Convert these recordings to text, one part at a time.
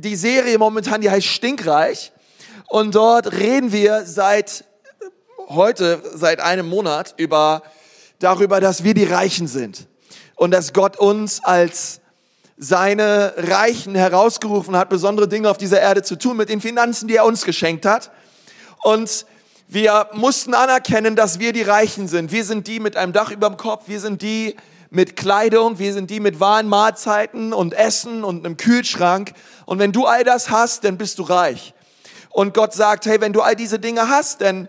die Serie momentan, die heißt Stinkreich. Und dort reden wir seit heute, seit einem Monat über, darüber, dass wir die Reichen sind. Und dass Gott uns als seine Reichen herausgerufen hat, besondere Dinge auf dieser Erde zu tun mit den Finanzen, die er uns geschenkt hat. Und wir mussten anerkennen, dass wir die Reichen sind. Wir sind die mit einem Dach über dem Kopf. Wir sind die mit Kleidung. Wir sind die mit wahren Mahlzeiten und Essen und einem Kühlschrank. Und wenn du all das hast, dann bist du reich. Und Gott sagt, hey, wenn du all diese Dinge hast, dann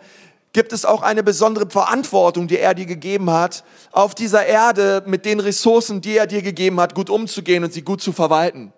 gibt es auch eine besondere Verantwortung, die er dir gegeben hat, auf dieser Erde mit den Ressourcen, die er dir gegeben hat, gut umzugehen und sie gut zu verwalten.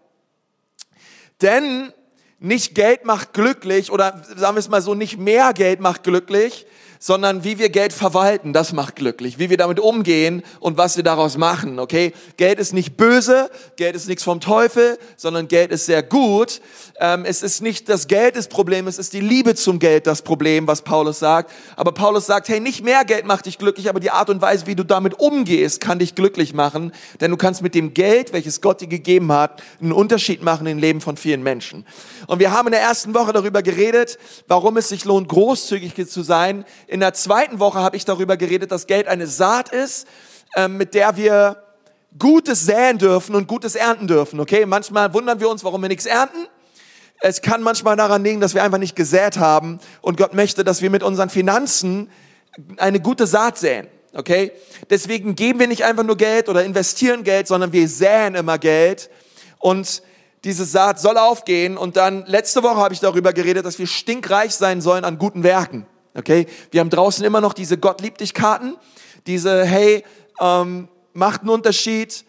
Denn nicht Geld macht glücklich oder sagen wir es mal so, nicht mehr Geld macht glücklich, sondern wie wir Geld verwalten, das macht glücklich. Wie wir damit umgehen und was wir daraus machen, okay? Geld ist nicht böse, Geld ist nichts vom Teufel, sondern Geld ist sehr gut. Ähm, es ist nicht das Geld das Problem, es ist die Liebe zum Geld das Problem, was Paulus sagt. Aber Paulus sagt, hey, nicht mehr Geld macht dich glücklich, aber die Art und Weise, wie du damit umgehst, kann dich glücklich machen. Denn du kannst mit dem Geld, welches Gott dir gegeben hat, einen Unterschied machen im Leben von vielen Menschen. Und wir haben in der ersten Woche darüber geredet, warum es sich lohnt, großzügig zu sein in der zweiten Woche habe ich darüber geredet, dass Geld eine Saat ist, ähm, mit der wir Gutes säen dürfen und Gutes ernten dürfen. Okay, manchmal wundern wir uns, warum wir nichts ernten. Es kann manchmal daran liegen, dass wir einfach nicht gesät haben und Gott möchte, dass wir mit unseren Finanzen eine gute Saat säen. Okay? Deswegen geben wir nicht einfach nur Geld oder investieren Geld, sondern wir säen immer Geld und diese Saat soll aufgehen und dann letzte Woche habe ich darüber geredet, dass wir stinkreich sein sollen an guten Werken. Okay, wir haben draußen immer noch diese Gott liebt dich Karten, diese Hey ähm, macht einen Unterschied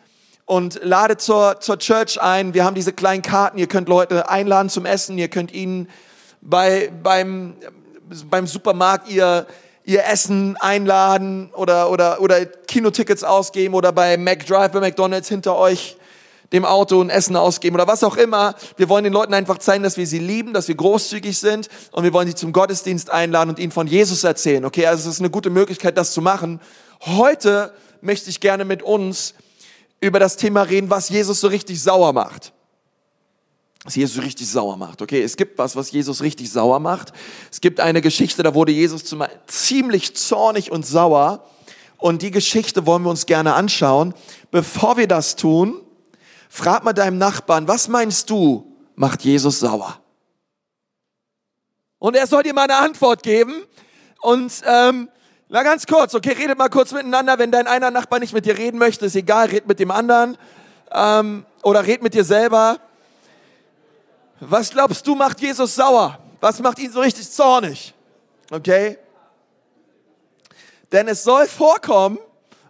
und ladet zur zur Church ein. Wir haben diese kleinen Karten. Ihr könnt Leute einladen zum Essen. Ihr könnt ihnen bei beim beim Supermarkt ihr ihr Essen einladen oder oder oder Kinotickets ausgeben oder bei McDrive bei McDonald's hinter euch dem Auto ein Essen ausgeben oder was auch immer. Wir wollen den Leuten einfach zeigen, dass wir sie lieben, dass wir großzügig sind und wir wollen sie zum Gottesdienst einladen und ihnen von Jesus erzählen. Okay, also es ist eine gute Möglichkeit, das zu machen. Heute möchte ich gerne mit uns über das Thema reden, was Jesus so richtig sauer macht. Was Jesus so richtig sauer macht. Okay, es gibt was, was Jesus richtig sauer macht. Es gibt eine Geschichte, da wurde Jesus ziemlich zornig und sauer. Und die Geschichte wollen wir uns gerne anschauen. Bevor wir das tun, Frag mal deinem Nachbarn, was meinst du, macht Jesus sauer? Und er soll dir mal eine Antwort geben. Und ähm, na ganz kurz, okay, redet mal kurz miteinander. Wenn dein einer Nachbar nicht mit dir reden möchte, ist egal, red mit dem anderen ähm, oder red mit dir selber. Was glaubst du, macht Jesus sauer? Was macht ihn so richtig zornig? Okay? Denn es soll vorkommen,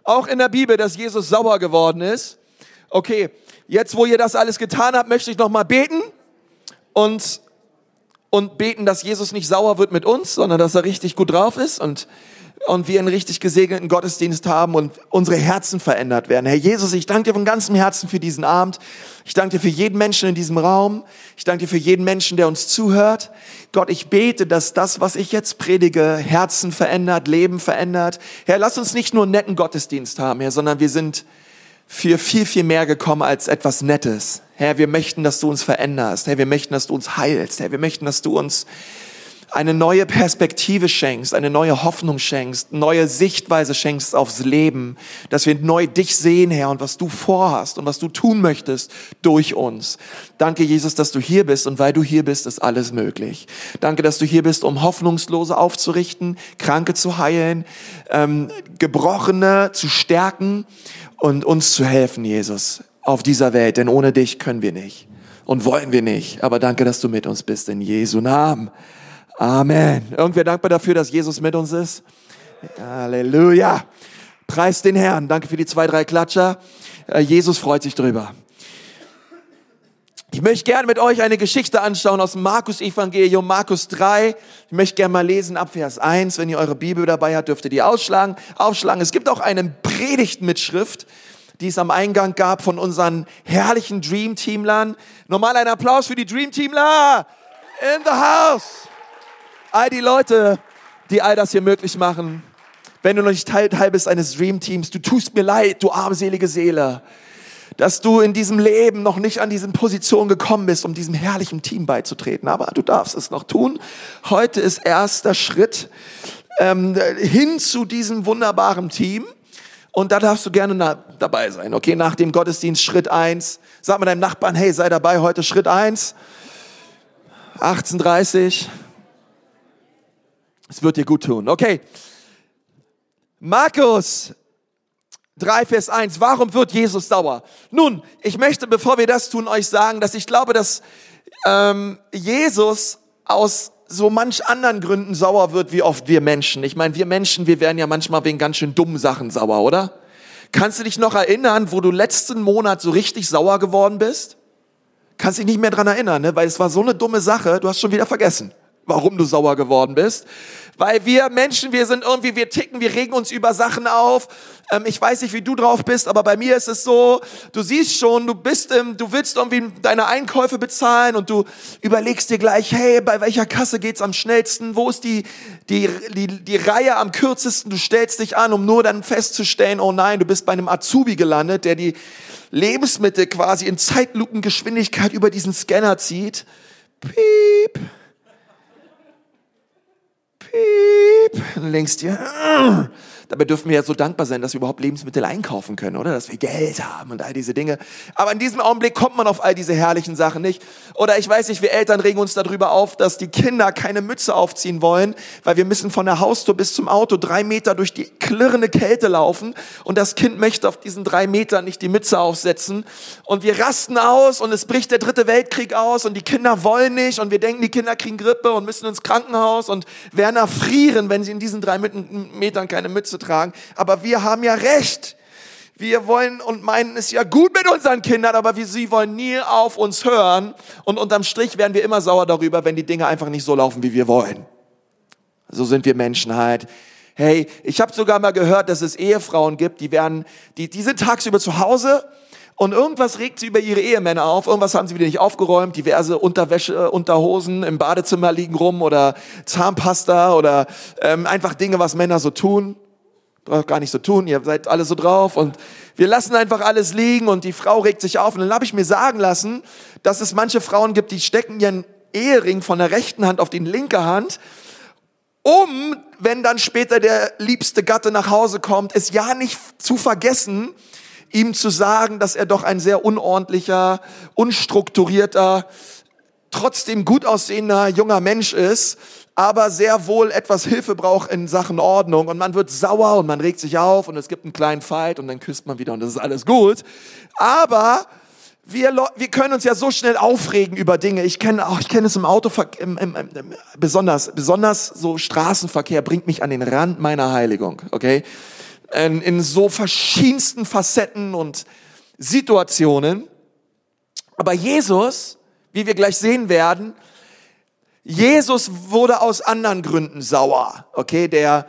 auch in der Bibel, dass Jesus sauer geworden ist. Okay, Jetzt, wo ihr das alles getan habt, möchte ich noch mal beten und und beten, dass Jesus nicht sauer wird mit uns, sondern dass er richtig gut drauf ist und und wir einen richtig gesegneten Gottesdienst haben und unsere Herzen verändert werden. Herr Jesus, ich danke dir von ganzem Herzen für diesen Abend. Ich danke dir für jeden Menschen in diesem Raum. Ich danke dir für jeden Menschen, der uns zuhört. Gott, ich bete, dass das, was ich jetzt predige, Herzen verändert, Leben verändert. Herr, lass uns nicht nur einen netten Gottesdienst haben, Herr, sondern wir sind für viel, viel mehr gekommen als etwas Nettes. Herr, wir möchten, dass du uns veränderst. Herr, wir möchten, dass du uns heilst. Herr, wir möchten, dass du uns eine neue Perspektive schenkst, eine neue Hoffnung schenkst, neue Sichtweise schenkst aufs Leben, dass wir neu dich sehen, Herr, und was du vorhast und was du tun möchtest durch uns. Danke, Jesus, dass du hier bist und weil du hier bist, ist alles möglich. Danke, dass du hier bist, um Hoffnungslose aufzurichten, Kranke zu heilen, ähm, Gebrochene zu stärken und uns zu helfen, Jesus, auf dieser Welt, denn ohne dich können wir nicht und wollen wir nicht. Aber danke, dass du mit uns bist, in Jesu Namen. Amen. Irgendwer dankbar dafür, dass Jesus mit uns ist? Halleluja. Preis den Herrn. Danke für die zwei, drei Klatscher. Äh, Jesus freut sich drüber. Ich möchte gerne mit euch eine Geschichte anschauen aus dem Markus-Evangelium, Markus 3. Ich möchte gerne mal lesen ab Vers 1. Wenn ihr eure Bibel dabei habt, dürft ihr die ausschlagen. aufschlagen. Es gibt auch eine Predigtmitschrift, die es am Eingang gab von unseren herrlichen Dream-Teamlern. Normal ein Applaus für die Dream-Teamler in the house. All die Leute, die all das hier möglich machen. Wenn du noch nicht Teil, Teil bist eines Dream-Teams, du tust mir leid, du armselige Seele. Dass du in diesem Leben noch nicht an diesen Position gekommen bist, um diesem herrlichen Team beizutreten. Aber du darfst es noch tun. Heute ist erster Schritt ähm, hin zu diesem wunderbaren Team. Und da darfst du gerne dabei sein. Okay, nach dem Gottesdienst Schritt eins. Sag mal deinem Nachbarn, hey, sei dabei heute Schritt eins. 18.30 Es wird dir gut tun. Okay. Markus 3, Vers 1. Warum wird Jesus sauer? Nun, ich möchte, bevor wir das tun, euch sagen, dass ich glaube, dass ähm, Jesus aus so manch anderen Gründen sauer wird, wie oft wir Menschen. Ich meine, wir Menschen, wir werden ja manchmal wegen ganz schön dummen Sachen sauer, oder? Kannst du dich noch erinnern, wo du letzten Monat so richtig sauer geworden bist? Kannst dich nicht mehr dran erinnern, ne? weil es war so eine dumme Sache, du hast schon wieder vergessen warum du sauer geworden bist. Weil wir Menschen, wir sind irgendwie, wir ticken, wir regen uns über Sachen auf. Ähm, ich weiß nicht, wie du drauf bist, aber bei mir ist es so, du siehst schon, du bist im, du willst irgendwie deine Einkäufe bezahlen und du überlegst dir gleich, hey, bei welcher Kasse geht's am schnellsten? Wo ist die, die, die, die Reihe am kürzesten? Du stellst dich an, um nur dann festzustellen, oh nein, du bist bei einem Azubi gelandet, der die Lebensmittel quasi in Zeitlupengeschwindigkeit über diesen Scanner zieht. Piep piep, links dir, Dabei dürfen wir ja so dankbar sein, dass wir überhaupt Lebensmittel einkaufen können, oder? Dass wir Geld haben und all diese Dinge. Aber in diesem Augenblick kommt man auf all diese herrlichen Sachen nicht. Oder ich weiß nicht, wir Eltern regen uns darüber auf, dass die Kinder keine Mütze aufziehen wollen, weil wir müssen von der Haustür bis zum Auto drei Meter durch die klirrende Kälte laufen und das Kind möchte auf diesen drei Metern nicht die Mütze aufsetzen. Und wir rasten aus und es bricht der dritte Weltkrieg aus und die Kinder wollen nicht und wir denken, die Kinder kriegen Grippe und müssen ins Krankenhaus und werden erfrieren, wenn sie in diesen drei Metern keine Mütze zu tragen. Aber wir haben ja Recht. Wir wollen und meinen es ja gut mit unseren Kindern, aber wir, sie wollen nie auf uns hören. Und unterm Strich werden wir immer sauer darüber, wenn die Dinge einfach nicht so laufen, wie wir wollen. So sind wir Menschen halt. Hey, ich habe sogar mal gehört, dass es Ehefrauen gibt, die werden, die, die sind tagsüber zu Hause und irgendwas regt sie über ihre Ehemänner auf, irgendwas haben sie wieder nicht aufgeräumt, diverse Unterwäsche, Unterhosen im Badezimmer liegen rum oder Zahnpasta oder ähm, einfach Dinge, was Männer so tun braucht gar nicht so tun, ihr seid alle so drauf und wir lassen einfach alles liegen und die Frau regt sich auf. Und dann habe ich mir sagen lassen, dass es manche Frauen gibt, die stecken ihren Ehering von der rechten Hand auf die linke Hand, um, wenn dann später der liebste Gatte nach Hause kommt, es ja nicht zu vergessen, ihm zu sagen, dass er doch ein sehr unordentlicher, unstrukturierter, trotzdem gut aussehender junger Mensch ist, aber sehr wohl etwas Hilfe braucht in Sachen Ordnung und man wird sauer und man regt sich auf und es gibt einen kleinen Fight und dann küsst man wieder und das ist alles gut. Aber wir, wir können uns ja so schnell aufregen über Dinge. Ich kenne auch, ich kenne es im Autoverkehr, im, im, im, besonders, besonders so Straßenverkehr bringt mich an den Rand meiner Heiligung, okay? In, in so verschiedensten Facetten und Situationen. Aber Jesus, wie wir gleich sehen werden, Jesus wurde aus anderen Gründen sauer. Okay, der,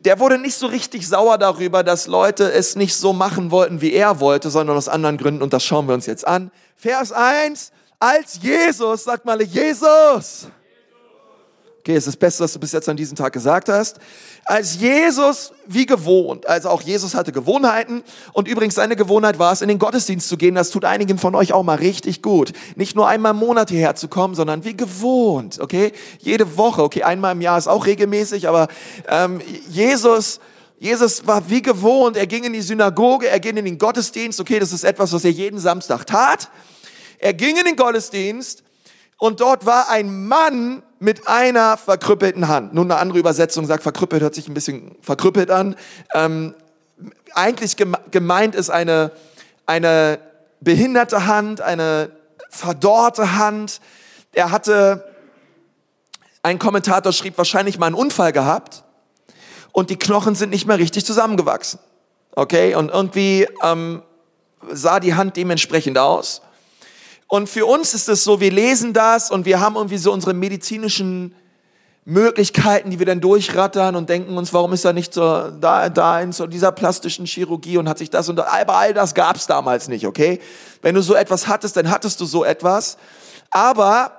der wurde nicht so richtig sauer darüber, dass Leute es nicht so machen wollten, wie er wollte, sondern aus anderen Gründen. Und das schauen wir uns jetzt an. Vers 1. Als Jesus, sagt mal Jesus. Okay, es ist das Beste, was du bis jetzt an diesem Tag gesagt hast. Als Jesus, wie gewohnt, also auch Jesus hatte Gewohnheiten und übrigens seine Gewohnheit war es, in den Gottesdienst zu gehen. Das tut einigen von euch auch mal richtig gut. Nicht nur einmal im Monat hierher zu kommen, sondern wie gewohnt, okay? Jede Woche, okay, einmal im Jahr ist auch regelmäßig, aber ähm, Jesus, Jesus war wie gewohnt, er ging in die Synagoge, er ging in den Gottesdienst, okay, das ist etwas, was er jeden Samstag tat. Er ging in den Gottesdienst und dort war ein Mann, mit einer verkrüppelten Hand. Nun eine andere Übersetzung sagt, verkrüppelt hört sich ein bisschen verkrüppelt an. Ähm, eigentlich gemeint ist eine, eine behinderte Hand, eine verdorrte Hand. Er hatte, ein Kommentator schrieb, wahrscheinlich mal einen Unfall gehabt und die Knochen sind nicht mehr richtig zusammengewachsen. Okay, und irgendwie ähm, sah die Hand dementsprechend aus. Und für uns ist es so, wir lesen das und wir haben irgendwie so unsere medizinischen Möglichkeiten, die wir dann durchrattern und denken uns, warum ist er nicht so da, da in so dieser plastischen Chirurgie und hat sich das und aber all das gab's damals nicht, okay? Wenn du so etwas hattest, dann hattest du so etwas. Aber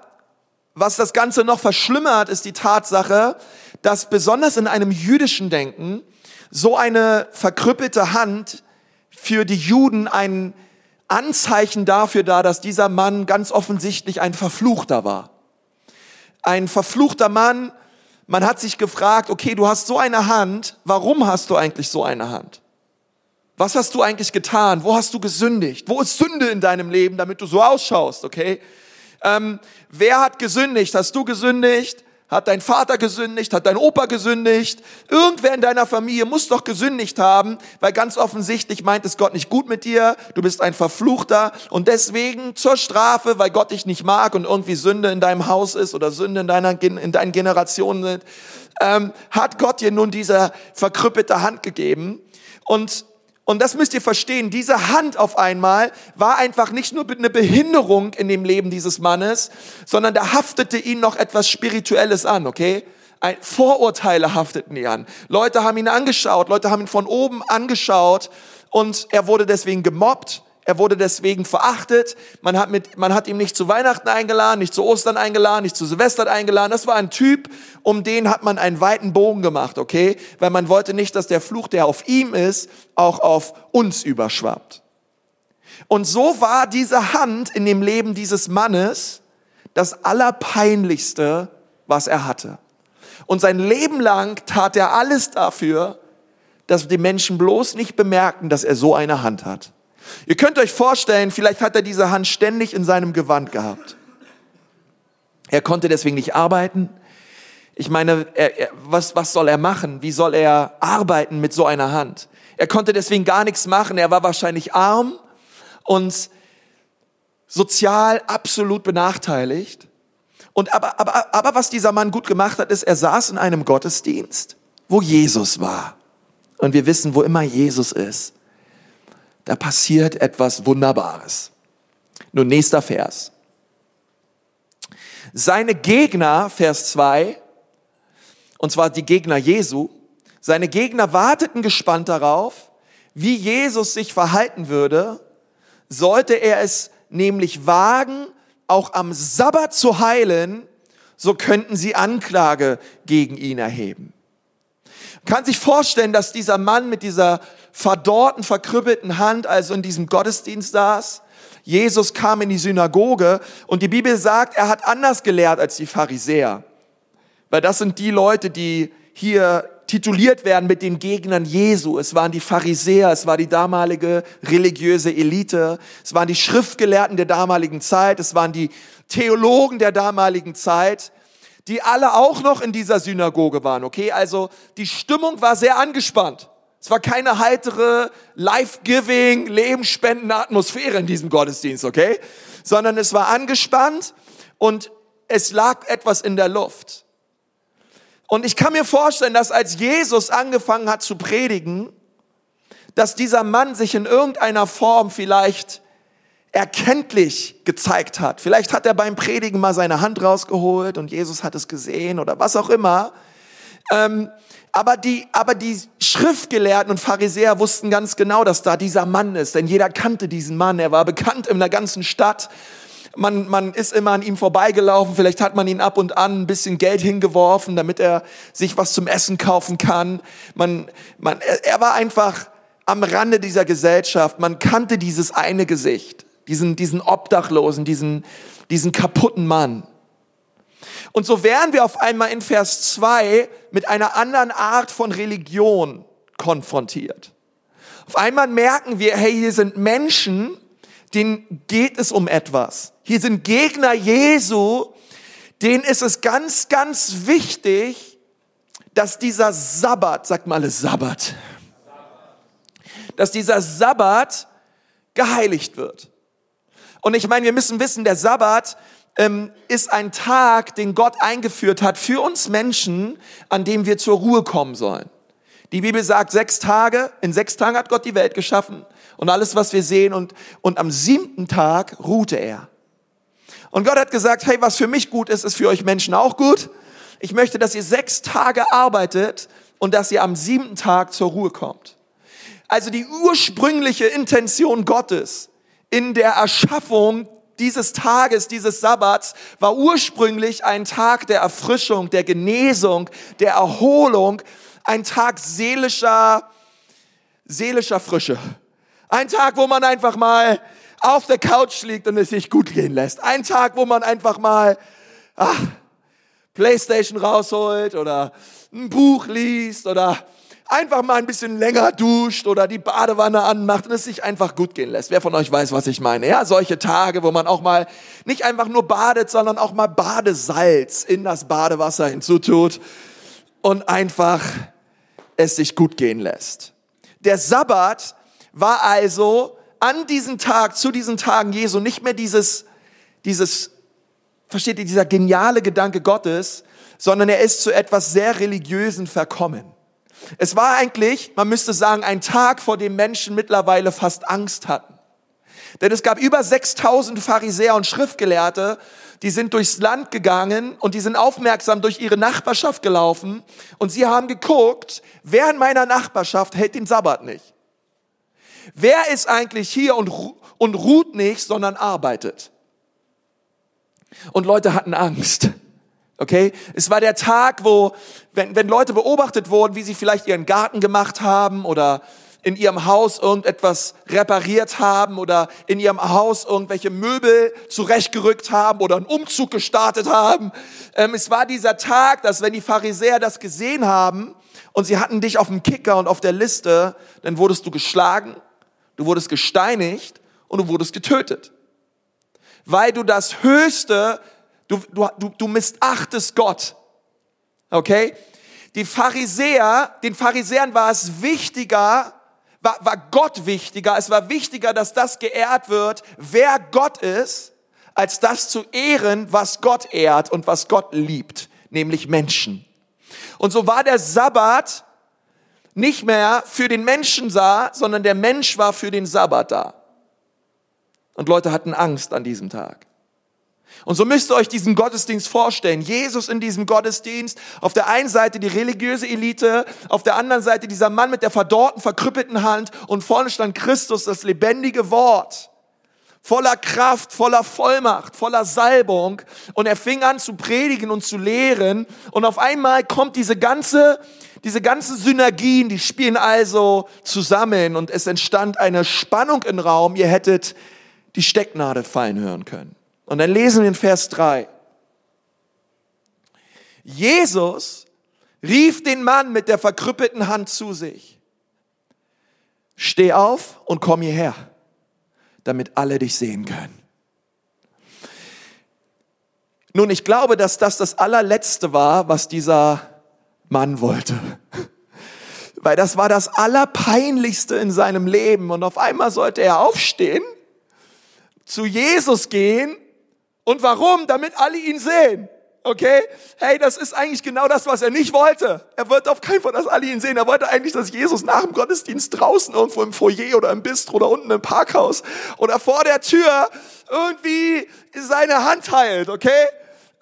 was das Ganze noch verschlimmert, ist die Tatsache, dass besonders in einem jüdischen Denken so eine verkrüppelte Hand für die Juden ein Anzeichen dafür dar, dass dieser Mann ganz offensichtlich ein Verfluchter war. Ein verfluchter Mann, man hat sich gefragt, okay, du hast so eine Hand, warum hast du eigentlich so eine Hand? Was hast du eigentlich getan? Wo hast du gesündigt? Wo ist Sünde in deinem Leben, damit du so ausschaust, okay? Ähm, wer hat gesündigt? Hast du gesündigt? Hat dein Vater gesündigt? Hat dein Opa gesündigt? Irgendwer in deiner Familie muss doch gesündigt haben, weil ganz offensichtlich meint es Gott nicht gut mit dir. Du bist ein Verfluchter und deswegen zur Strafe, weil Gott dich nicht mag und irgendwie Sünde in deinem Haus ist oder Sünde in, deiner, in deinen Generationen sind, ähm, hat Gott dir nun diese verkrüppelte Hand gegeben. Und und das müsst ihr verstehen, diese Hand auf einmal war einfach nicht nur eine Behinderung in dem Leben dieses Mannes, sondern da haftete ihn noch etwas Spirituelles an, okay? Ein, Vorurteile hafteten ihn an. Leute haben ihn angeschaut, Leute haben ihn von oben angeschaut und er wurde deswegen gemobbt er wurde deswegen verachtet. Man hat, mit, man hat ihm nicht zu Weihnachten eingeladen, nicht zu Ostern eingeladen, nicht zu Silvester eingeladen. Das war ein Typ, um den hat man einen weiten Bogen gemacht, okay? Weil man wollte nicht, dass der Fluch, der auf ihm ist, auch auf uns überschwappt. Und so war diese Hand in dem Leben dieses Mannes das Allerpeinlichste, was er hatte. Und sein Leben lang tat er alles dafür, dass die Menschen bloß nicht bemerken, dass er so eine Hand hat. Ihr könnt euch vorstellen, vielleicht hat er diese Hand ständig in seinem Gewand gehabt. Er konnte deswegen nicht arbeiten. Ich meine, er, er, was, was soll er machen? Wie soll er arbeiten mit so einer Hand? Er konnte deswegen gar nichts machen. Er war wahrscheinlich arm und sozial absolut benachteiligt. Und aber, aber, aber was dieser Mann gut gemacht hat, ist, er saß in einem Gottesdienst, wo Jesus war. Und wir wissen, wo immer Jesus ist, da passiert etwas Wunderbares. Nun, nächster Vers. Seine Gegner, Vers 2, und zwar die Gegner Jesu, seine Gegner warteten gespannt darauf, wie Jesus sich verhalten würde, sollte er es nämlich wagen, auch am Sabbat zu heilen, so könnten sie Anklage gegen ihn erheben. Man kann sich vorstellen, dass dieser Mann mit dieser verdorrten, verkrüppelten Hand, also in diesem Gottesdienst saß. Jesus kam in die Synagoge und die Bibel sagt, er hat anders gelehrt als die Pharisäer. Weil das sind die Leute, die hier tituliert werden mit den Gegnern Jesu. Es waren die Pharisäer, es war die damalige religiöse Elite, es waren die Schriftgelehrten der damaligen Zeit, es waren die Theologen der damaligen Zeit, die alle auch noch in dieser Synagoge waren, okay? Also die Stimmung war sehr angespannt. Es war keine heitere, life-giving, lebensspendende Atmosphäre in diesem Gottesdienst, okay? Sondern es war angespannt und es lag etwas in der Luft. Und ich kann mir vorstellen, dass als Jesus angefangen hat zu predigen, dass dieser Mann sich in irgendeiner Form vielleicht erkenntlich gezeigt hat. Vielleicht hat er beim Predigen mal seine Hand rausgeholt und Jesus hat es gesehen oder was auch immer. Ähm, aber die, aber die Schriftgelehrten und Pharisäer wussten ganz genau, dass da dieser Mann ist, denn jeder kannte diesen Mann. Er war bekannt in der ganzen Stadt. Man, man ist immer an ihm vorbeigelaufen. Vielleicht hat man ihn ab und an ein bisschen Geld hingeworfen, damit er sich was zum Essen kaufen kann. Man, man, er, war einfach am Rande dieser Gesellschaft. Man kannte dieses eine Gesicht, diesen, diesen Obdachlosen, diesen, diesen kaputten Mann. Und so wären wir auf einmal in Vers 2 mit einer anderen Art von Religion konfrontiert. Auf einmal merken wir, hey, hier sind Menschen, denen geht es um etwas. Hier sind Gegner Jesu, denen ist es ganz, ganz wichtig, dass dieser Sabbat, sagt mal alles Sabbat, dass dieser Sabbat geheiligt wird. Und ich meine, wir müssen wissen, der Sabbat ähm, ist ein Tag, den Gott eingeführt hat für uns Menschen, an dem wir zur Ruhe kommen sollen. Die Bibel sagt sechs Tage, in sechs Tagen hat Gott die Welt geschaffen und alles, was wir sehen und, und am siebten Tag ruhte er. Und Gott hat gesagt, hey, was für mich gut ist, ist für euch Menschen auch gut. Ich möchte, dass ihr sechs Tage arbeitet und dass ihr am siebten Tag zur Ruhe kommt. Also die ursprüngliche Intention Gottes in der Erschaffung dieses Tages, dieses Sabbats war ursprünglich ein Tag der Erfrischung, der Genesung, der Erholung, ein Tag seelischer, seelischer Frische. Ein Tag, wo man einfach mal auf der Couch liegt und es sich gut gehen lässt. Ein Tag, wo man einfach mal ach, Playstation rausholt oder ein Buch liest oder einfach mal ein bisschen länger duscht oder die Badewanne anmacht und es sich einfach gut gehen lässt. Wer von euch weiß, was ich meine? Ja, solche Tage, wo man auch mal nicht einfach nur badet, sondern auch mal Badesalz in das Badewasser hinzutut und einfach es sich gut gehen lässt. Der Sabbat war also an diesem Tag, zu diesen Tagen Jesu nicht mehr dieses, dieses, versteht ihr, dieser geniale Gedanke Gottes, sondern er ist zu etwas sehr Religiösen verkommen. Es war eigentlich, man müsste sagen, ein Tag, vor dem Menschen mittlerweile fast Angst hatten. Denn es gab über 6000 Pharisäer und Schriftgelehrte, die sind durchs Land gegangen und die sind aufmerksam durch ihre Nachbarschaft gelaufen und sie haben geguckt, wer in meiner Nachbarschaft hält den Sabbat nicht. Wer ist eigentlich hier und, und ruht nicht, sondern arbeitet? Und Leute hatten Angst. Okay? Es war der Tag, wo, wenn, wenn Leute beobachtet wurden, wie sie vielleicht ihren Garten gemacht haben oder in ihrem Haus irgendetwas repariert haben oder in ihrem Haus irgendwelche Möbel zurechtgerückt haben oder einen Umzug gestartet haben. Ähm, es war dieser Tag, dass wenn die Pharisäer das gesehen haben und sie hatten dich auf dem Kicker und auf der Liste, dann wurdest du geschlagen, du wurdest gesteinigt und du wurdest getötet. Weil du das Höchste, du, du, du, du missachtest Gott. Okay? Die Pharisäer, den Pharisäern war es wichtiger, war, war Gott wichtiger. Es war wichtiger, dass das geehrt wird, wer Gott ist, als das zu ehren, was Gott ehrt und was Gott liebt, nämlich Menschen. Und so war der Sabbat nicht mehr für den Menschen da, sondern der Mensch war für den Sabbat da. Und Leute hatten Angst an diesem Tag. Und so müsst ihr euch diesen Gottesdienst vorstellen. Jesus in diesem Gottesdienst, auf der einen Seite die religiöse Elite, auf der anderen Seite dieser Mann mit der verdorrten, verkrüppelten Hand und vorne stand Christus, das lebendige Wort. Voller Kraft, voller Vollmacht, voller Salbung. Und er fing an zu predigen und zu lehren. Und auf einmal kommt diese ganze, diese ganzen Synergien, die spielen also zusammen. Und es entstand eine Spannung im Raum. Ihr hättet die Stecknadel fallen hören können. Und dann lesen wir in Vers 3. Jesus rief den Mann mit der verkrüppelten Hand zu sich. Steh auf und komm hierher, damit alle dich sehen können. Nun, ich glaube, dass das das allerletzte war, was dieser Mann wollte. Weil das war das Allerpeinlichste in seinem Leben. Und auf einmal sollte er aufstehen, zu Jesus gehen und warum? Damit alle ihn sehen. Okay? Hey, das ist eigentlich genau das, was er nicht wollte. Er wollte auf keinen Fall, dass alle ihn sehen. Er wollte eigentlich, dass Jesus nach dem Gottesdienst draußen irgendwo im Foyer oder im Bistro oder unten im Parkhaus oder vor der Tür irgendwie seine Hand heilt. Okay?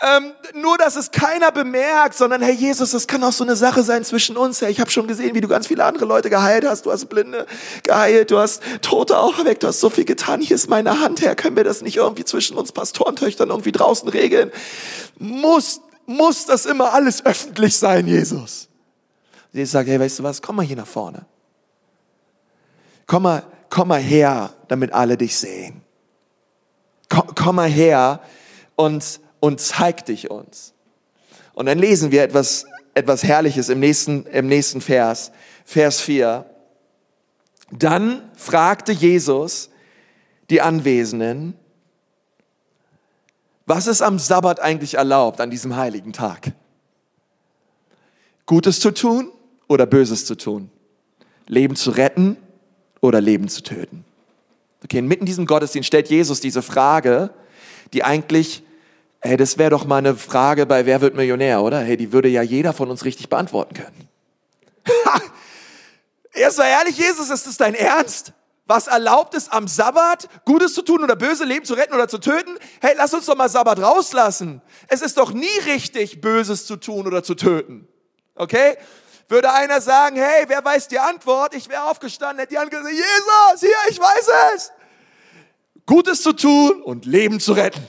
Ähm, nur, dass es keiner bemerkt, sondern Herr Jesus, das kann auch so eine Sache sein zwischen uns. Herr, ich habe schon gesehen, wie du ganz viele andere Leute geheilt hast. Du hast Blinde geheilt, du hast Tote auch weg, du hast so viel getan. Hier ist meine Hand, Herr. Können wir das nicht irgendwie zwischen uns Pastorentöchtern irgendwie draußen regeln? Muss, muss das immer alles öffentlich sein, Jesus? Jesus sagt, hey, weißt du was? Komm mal hier nach vorne. Komm mal, komm mal her, damit alle dich sehen. Komm, komm mal her und und zeig dich uns. Und dann lesen wir etwas, etwas Herrliches im nächsten, im nächsten Vers, Vers 4. Dann fragte Jesus die Anwesenden, was ist am Sabbat eigentlich erlaubt, an diesem heiligen Tag? Gutes zu tun oder Böses zu tun? Leben zu retten oder Leben zu töten? Okay, mitten in diesem Gottesdienst stellt Jesus diese Frage, die eigentlich Hey, das wäre doch mal eine Frage bei Wer wird Millionär, oder? Hey, die würde ja jeder von uns richtig beantworten können. Erst mal ehrlich, Jesus, ist das dein Ernst? Was erlaubt es am Sabbat, Gutes zu tun oder böse Leben zu retten oder zu töten? Hey, lass uns doch mal Sabbat rauslassen. Es ist doch nie richtig, Böses zu tun oder zu töten. Okay? Würde einer sagen, hey, wer weiß die Antwort? Ich wäre aufgestanden, hätte die Hand gesagt, Jesus, hier, ich weiß es. Gutes zu tun und Leben zu retten.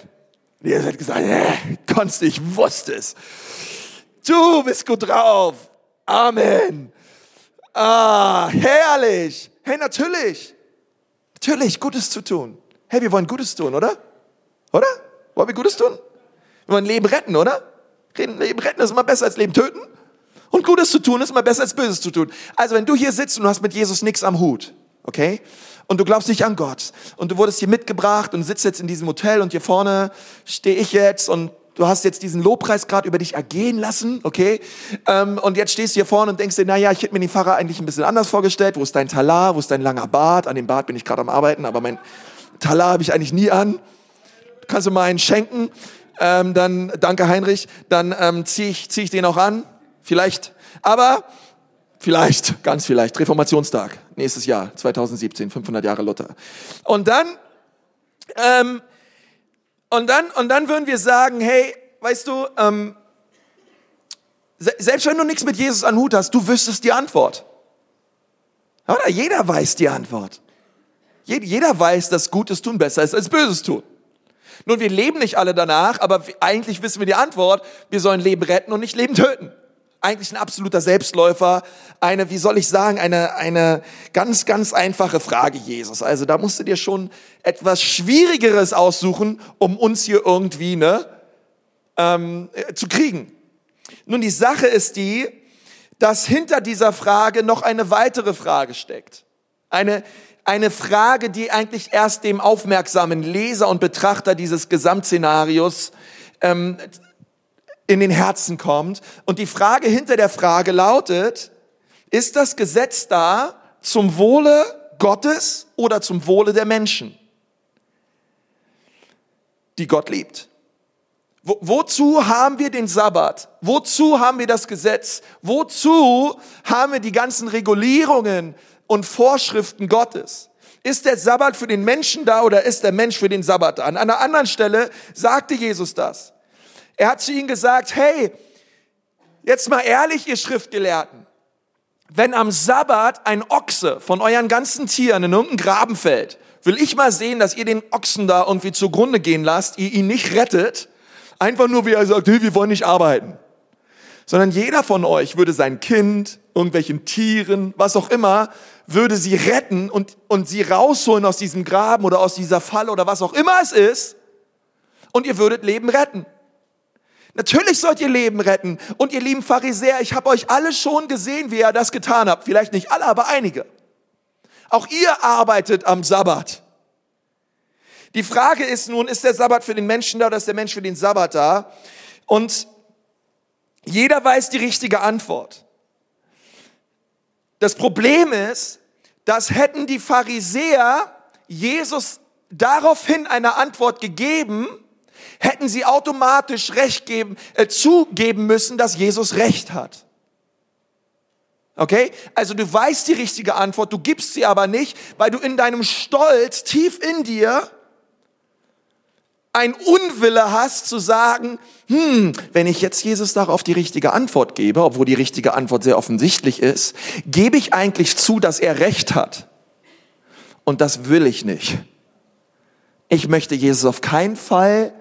Jesus hat gesagt, äh, konntest, ich wusste es. Du bist gut drauf. Amen. Ah, herrlich. Hey, natürlich. Natürlich, Gutes zu tun. Hey, wir wollen Gutes tun, oder? Oder? Wollen wir Gutes tun? Wir wollen Leben retten, oder? Leben retten ist immer besser als Leben töten. Und Gutes zu tun ist immer besser als Böses zu tun. Also wenn du hier sitzt und du hast mit Jesus nichts am Hut, okay? Und du glaubst nicht an Gott und du wurdest hier mitgebracht und sitzt jetzt in diesem Hotel und hier vorne stehe ich jetzt und du hast jetzt diesen Lobpreis gerade über dich ergehen lassen, okay? Ähm, und jetzt stehst du hier vorne und denkst dir, naja, ich hätte mir den Pfarrer eigentlich ein bisschen anders vorgestellt. Wo ist dein Talar? Wo ist dein langer Bart? An dem Bart bin ich gerade am Arbeiten, aber mein Talar habe ich eigentlich nie an. Kannst du mal einen schenken? Ähm, dann, danke Heinrich, dann ähm, ziehe ich, zieh ich den auch an. Vielleicht. Aber vielleicht, ganz vielleicht, Reformationstag, nächstes Jahr, 2017, 500 Jahre Luther. Und dann, ähm, und dann, und dann würden wir sagen, hey, weißt du, ähm, selbst wenn du nichts mit Jesus an Hut hast, du wüsstest die Antwort. Oder? Jeder weiß die Antwort. Jeder weiß, dass Gutes tun besser ist als Böses tun. Nun, wir leben nicht alle danach, aber eigentlich wissen wir die Antwort. Wir sollen Leben retten und nicht Leben töten eigentlich ein absoluter Selbstläufer. Eine, wie soll ich sagen, eine, eine ganz, ganz einfache Frage, Jesus. Also da musst du dir schon etwas Schwierigeres aussuchen, um uns hier irgendwie ne, ähm, äh, zu kriegen. Nun, die Sache ist die, dass hinter dieser Frage noch eine weitere Frage steckt. Eine, eine Frage, die eigentlich erst dem aufmerksamen Leser und Betrachter dieses Gesamtszenarios ähm, in den Herzen kommt. Und die Frage hinter der Frage lautet, ist das Gesetz da zum Wohle Gottes oder zum Wohle der Menschen, die Gott liebt? Wo, wozu haben wir den Sabbat? Wozu haben wir das Gesetz? Wozu haben wir die ganzen Regulierungen und Vorschriften Gottes? Ist der Sabbat für den Menschen da oder ist der Mensch für den Sabbat da? An einer anderen Stelle sagte Jesus das. Er hat zu ihnen gesagt, hey, jetzt mal ehrlich, ihr Schriftgelehrten, wenn am Sabbat ein Ochse von euren ganzen Tieren in irgendeinen Graben fällt, will ich mal sehen, dass ihr den Ochsen da irgendwie zugrunde gehen lasst, ihr ihn nicht rettet, einfach nur wie er sagt, hey, wir wollen nicht arbeiten. Sondern jeder von euch würde sein Kind, irgendwelchen Tieren, was auch immer, würde sie retten und, und sie rausholen aus diesem Graben oder aus dieser Falle oder was auch immer es ist. Und ihr würdet Leben retten. Natürlich sollt ihr Leben retten. Und ihr lieben Pharisäer, ich habe euch alle schon gesehen, wie ihr das getan habt. Vielleicht nicht alle, aber einige. Auch ihr arbeitet am Sabbat. Die Frage ist nun, ist der Sabbat für den Menschen da oder ist der Mensch für den Sabbat da? Und jeder weiß die richtige Antwort. Das Problem ist, dass hätten die Pharisäer Jesus daraufhin eine Antwort gegeben, hätten sie automatisch Recht geben, äh, zugeben müssen, dass Jesus Recht hat. Okay? Also du weißt die richtige Antwort, du gibst sie aber nicht, weil du in deinem Stolz tief in dir ein Unwille hast zu sagen, hm, wenn ich jetzt Jesus darauf die richtige Antwort gebe, obwohl die richtige Antwort sehr offensichtlich ist, gebe ich eigentlich zu, dass er recht hat. Und das will ich nicht. Ich möchte Jesus auf keinen Fall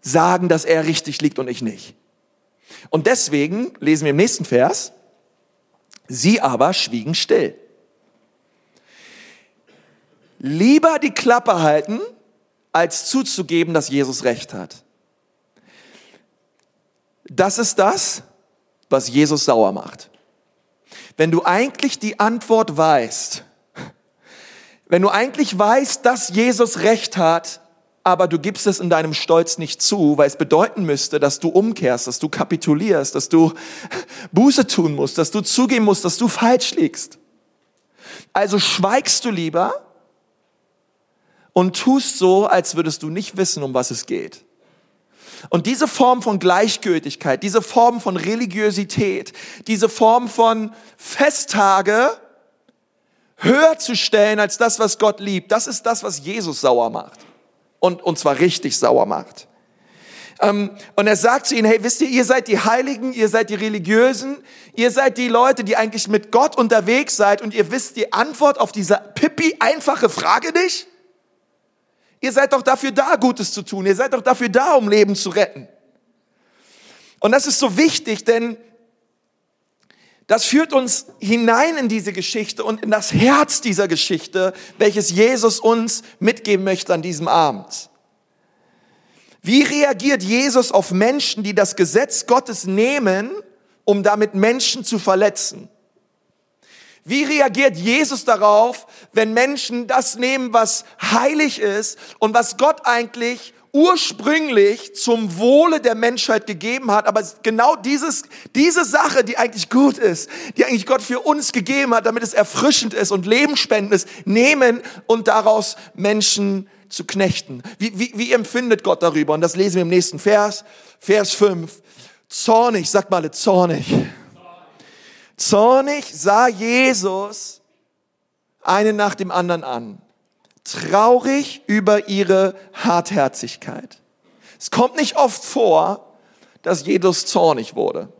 sagen, dass er richtig liegt und ich nicht. Und deswegen lesen wir im nächsten Vers, sie aber schwiegen still. Lieber die Klappe halten, als zuzugeben, dass Jesus recht hat. Das ist das, was Jesus sauer macht. Wenn du eigentlich die Antwort weißt, wenn du eigentlich weißt, dass Jesus recht hat, aber du gibst es in deinem Stolz nicht zu, weil es bedeuten müsste, dass du umkehrst, dass du kapitulierst, dass du Buße tun musst, dass du zugeben musst, dass du falsch liegst. Also schweigst du lieber und tust so, als würdest du nicht wissen, um was es geht. Und diese Form von Gleichgültigkeit, diese Form von Religiosität, diese Form von Festtage höher zu stellen als das, was Gott liebt, das ist das, was Jesus sauer macht und, und zwar richtig sauer macht. Ähm, und er sagt zu ihnen, hey, wisst ihr, ihr seid die Heiligen, ihr seid die Religiösen, ihr seid die Leute, die eigentlich mit Gott unterwegs seid und ihr wisst die Antwort auf diese pippi einfache Frage nicht? Ihr seid doch dafür da, Gutes zu tun. Ihr seid doch dafür da, um Leben zu retten. Und das ist so wichtig, denn das führt uns hinein in diese Geschichte und in das Herz dieser Geschichte, welches Jesus uns mitgeben möchte an diesem Abend. Wie reagiert Jesus auf Menschen, die das Gesetz Gottes nehmen, um damit Menschen zu verletzen? Wie reagiert Jesus darauf, wenn Menschen das nehmen, was heilig ist und was Gott eigentlich ursprünglich zum Wohle der Menschheit gegeben hat, aber genau dieses, diese Sache, die eigentlich gut ist, die eigentlich Gott für uns gegeben hat, damit es erfrischend ist und lebensspendend ist, nehmen und daraus Menschen zu knechten. Wie, wie, wie empfindet Gott darüber? Und das lesen wir im nächsten Vers, Vers 5. Zornig, sag mal zornig. Zornig sah Jesus einen nach dem anderen an traurig über ihre Hartherzigkeit. Es kommt nicht oft vor, dass Jesus zornig wurde.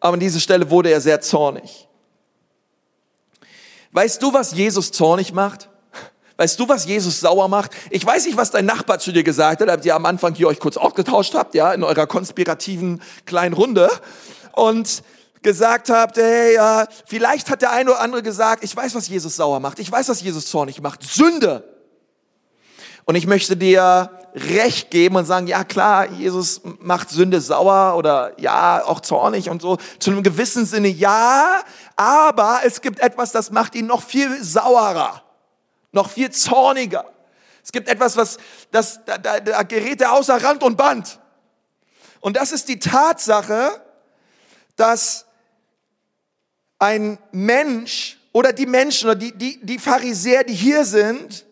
Aber an dieser Stelle wurde er sehr zornig. Weißt du, was Jesus zornig macht? Weißt du, was Jesus sauer macht? Ich weiß nicht, was dein Nachbar zu dir gesagt hat, als ihr am Anfang hier euch kurz ausgetauscht habt, ja, in eurer konspirativen kleinen Runde. Und gesagt habt, hey, ja, vielleicht hat der eine oder andere gesagt, ich weiß, was Jesus sauer macht, ich weiß, was Jesus zornig macht, Sünde. Und ich möchte dir Recht geben und sagen, ja klar, Jesus macht Sünde sauer oder ja, auch zornig und so. Zu einem gewissen Sinne ja, aber es gibt etwas, das macht ihn noch viel sauerer, noch viel zorniger. Es gibt etwas, was, das, da, da, da gerät er außer Rand und Band. Und das ist die Tatsache, dass ein Mensch oder die Menschen oder die, die, die Pharisäer, die hier sind,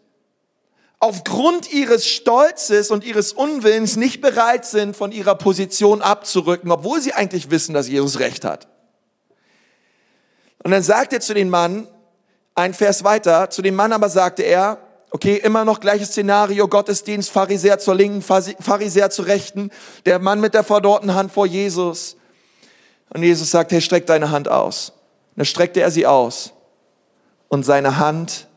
aufgrund ihres Stolzes und ihres Unwillens nicht bereit sind, von ihrer Position abzurücken, obwohl sie eigentlich wissen, dass Jesus recht hat. Und dann sagt er zu den Mann, ein Vers weiter, zu dem Mann aber sagte er, okay, immer noch gleiches Szenario, Gottesdienst, Pharisäer zur Linken, Pharisäer zur Rechten, der Mann mit der verdorrten Hand vor Jesus. Und Jesus sagt, hey, streck deine Hand aus. Dann streckte er sie aus und seine Hand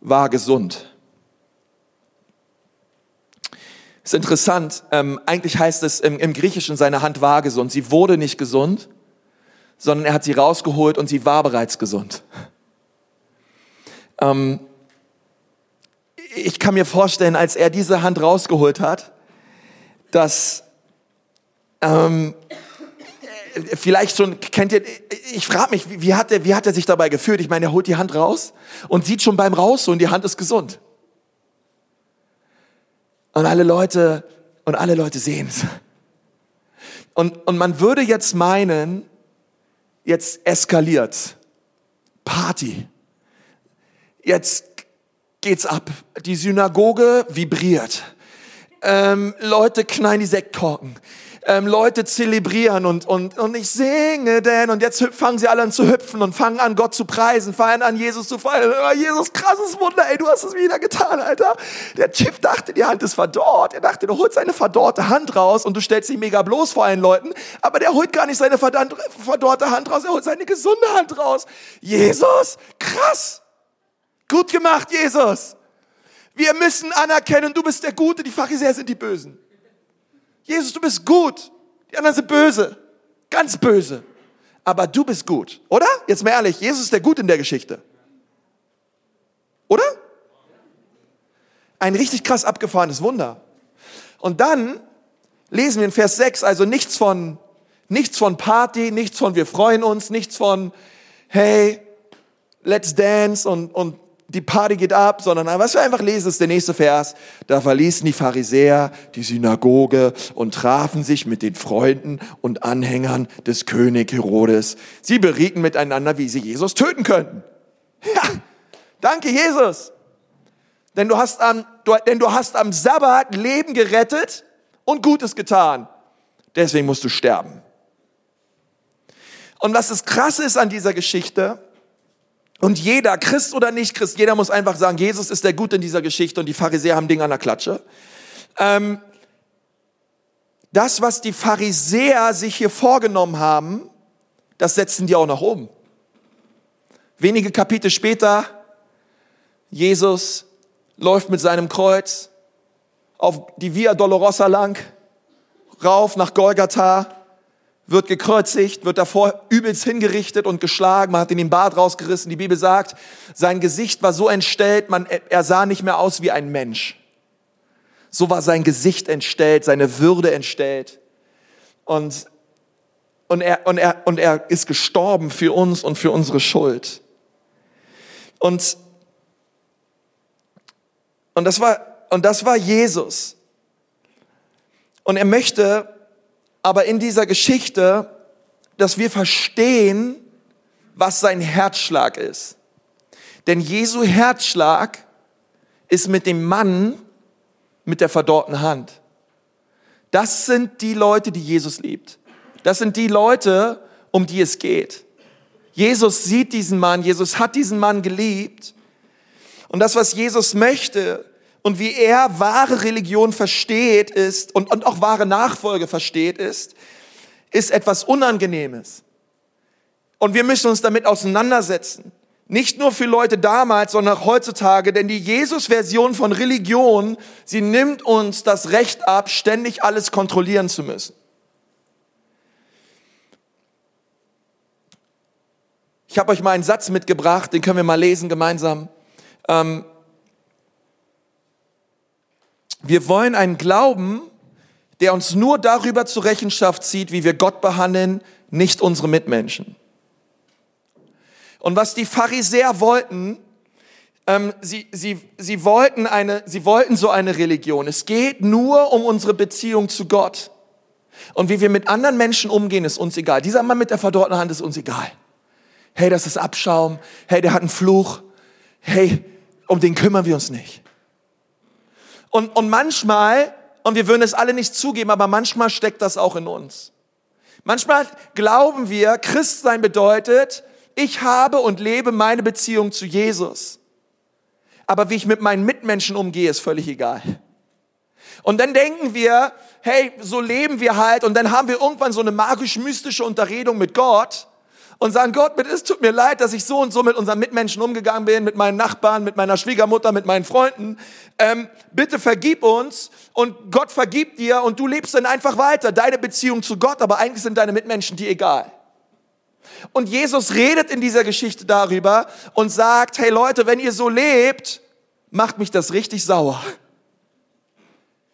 war gesund. Ist interessant, ähm, eigentlich heißt es im, im Griechischen, seine Hand war gesund. Sie wurde nicht gesund, sondern er hat sie rausgeholt und sie war bereits gesund. Ähm, ich kann mir vorstellen, als er diese Hand rausgeholt hat, dass ähm, vielleicht schon, kennt ihr, ich frage mich, wie hat, er, wie hat er sich dabei gefühlt? Ich meine, er holt die Hand raus und sieht schon beim Raus und die Hand ist gesund. Und alle Leute, und alle Leute sehen es. Und, und man würde jetzt meinen, jetzt eskaliert. Party. Jetzt geht's ab. Die Synagoge vibriert. Ähm, Leute knallen die Sektkorken ähm, Leute zelebrieren und, und, und ich singe denn und jetzt fangen sie alle an zu hüpfen und fangen an, Gott zu preisen, fangen an, Jesus zu feiern. Oh, Jesus, krasses Wunder, ey, du hast es wieder getan, Alter. Der Typ dachte, die Hand ist verdorrt. Er dachte, du holst seine verdorrte Hand raus und du stellst dich mega bloß vor allen Leuten, aber der holt gar nicht seine verdorrte Hand raus, er holt seine gesunde Hand raus. Jesus, krass. Gut gemacht, Jesus. Wir müssen anerkennen, du bist der Gute, die Pharisäer sind die Bösen. Jesus, du bist gut. Die anderen sind böse. Ganz böse. Aber du bist gut. Oder? Jetzt mal ehrlich, Jesus ist der Gut in der Geschichte. Oder? Ein richtig krass abgefahrenes Wunder. Und dann lesen wir in Vers 6 also nichts von, nichts von Party, nichts von wir freuen uns, nichts von hey, let's dance und, und die Party geht ab, sondern was wir einfach lesen, ist der nächste Vers. Da verließen die Pharisäer die Synagoge und trafen sich mit den Freunden und Anhängern des König Herodes. Sie berieten miteinander, wie sie Jesus töten könnten. Ja, danke Jesus. Denn du hast am, du, denn du hast am Sabbat Leben gerettet und Gutes getan. Deswegen musst du sterben. Und was das Krasse ist an dieser Geschichte, und jeder, Christ oder nicht Christ, jeder muss einfach sagen, Jesus ist der Gute in dieser Geschichte und die Pharisäer haben Ding an der Klatsche. Ähm, das, was die Pharisäer sich hier vorgenommen haben, das setzen die auch nach oben. Wenige Kapitel später, Jesus läuft mit seinem Kreuz auf die Via Dolorosa lang, rauf nach Golgatha, wird gekreuzigt, wird davor übelst hingerichtet und geschlagen, man hat ihn den Bart rausgerissen. Die Bibel sagt, sein Gesicht war so entstellt, man, er sah nicht mehr aus wie ein Mensch. So war sein Gesicht entstellt, seine Würde entstellt. Und, und, er, und, er, und er ist gestorben für uns und für unsere Schuld. Und, und, das, war, und das war Jesus. Und er möchte aber in dieser Geschichte, dass wir verstehen, was sein Herzschlag ist. Denn Jesu Herzschlag ist mit dem Mann mit der verdorrten Hand. Das sind die Leute, die Jesus liebt. Das sind die Leute, um die es geht. Jesus sieht diesen Mann, Jesus hat diesen Mann geliebt. Und das, was Jesus möchte, und wie er wahre Religion versteht ist und, und auch wahre Nachfolge versteht ist, ist etwas Unangenehmes. Und wir müssen uns damit auseinandersetzen. Nicht nur für Leute damals, sondern auch heutzutage, denn die Jesus-Version von Religion, sie nimmt uns das Recht ab, ständig alles kontrollieren zu müssen. Ich habe euch mal einen Satz mitgebracht, den können wir mal lesen gemeinsam. Ähm, wir wollen einen Glauben, der uns nur darüber zur Rechenschaft zieht, wie wir Gott behandeln, nicht unsere Mitmenschen. Und was die Pharisäer wollten, ähm, sie, sie, sie, wollten eine, sie wollten so eine Religion. Es geht nur um unsere Beziehung zu Gott. Und wie wir mit anderen Menschen umgehen, ist uns egal. Dieser Mann mit der verdorrten Hand ist uns egal. Hey, das ist Abschaum. Hey, der hat einen Fluch. Hey, um den kümmern wir uns nicht. Und, und manchmal, und wir würden es alle nicht zugeben, aber manchmal steckt das auch in uns. Manchmal glauben wir, Christsein bedeutet, ich habe und lebe meine Beziehung zu Jesus. Aber wie ich mit meinen Mitmenschen umgehe, ist völlig egal. Und dann denken wir, hey, so leben wir halt und dann haben wir irgendwann so eine magisch-mystische Unterredung mit Gott und sagen, Gott, es tut mir leid, dass ich so und so mit unseren Mitmenschen umgegangen bin, mit meinen Nachbarn, mit meiner Schwiegermutter, mit meinen Freunden. Ähm, bitte vergib uns und Gott vergibt dir und du lebst dann einfach weiter, deine Beziehung zu Gott, aber eigentlich sind deine Mitmenschen dir egal. Und Jesus redet in dieser Geschichte darüber und sagt, hey Leute, wenn ihr so lebt, macht mich das richtig sauer.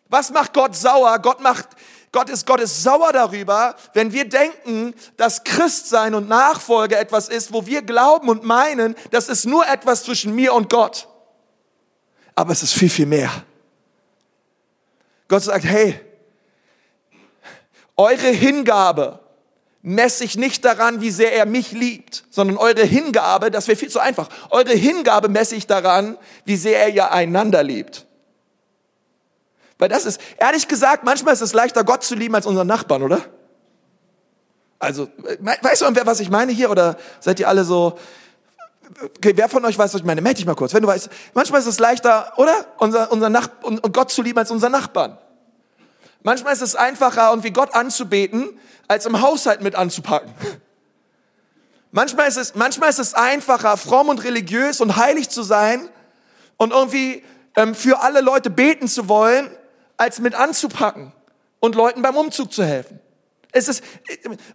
Was macht Gott sauer? Gott macht Gott ist, Gott ist sauer darüber, wenn wir denken, dass Christsein und Nachfolge etwas ist, wo wir glauben und meinen, das ist nur etwas zwischen mir und Gott. Aber es ist viel, viel mehr. Gott sagt, hey, eure Hingabe messe ich nicht daran, wie sehr er mich liebt, sondern eure Hingabe, das wäre viel zu einfach, eure Hingabe messe ich daran, wie sehr er ja einander liebt. Weil das ist, ehrlich gesagt, manchmal ist es leichter, Gott zu lieben als unseren Nachbarn, oder? Also, weißt du, was ich meine hier? Oder seid ihr alle so, okay, wer von euch weiß, was ich meine? Meld dich mal kurz. Wenn du weißt, manchmal ist es leichter, oder? Unser, unser Nach und Gott zu lieben als unseren Nachbarn. Manchmal ist es einfacher, irgendwie Gott anzubeten, als im Haushalt mit anzupacken. Manchmal ist es, manchmal ist es einfacher, fromm und religiös und heilig zu sein und irgendwie ähm, für alle Leute beten zu wollen, als mit anzupacken und Leuten beim Umzug zu helfen. Es ist,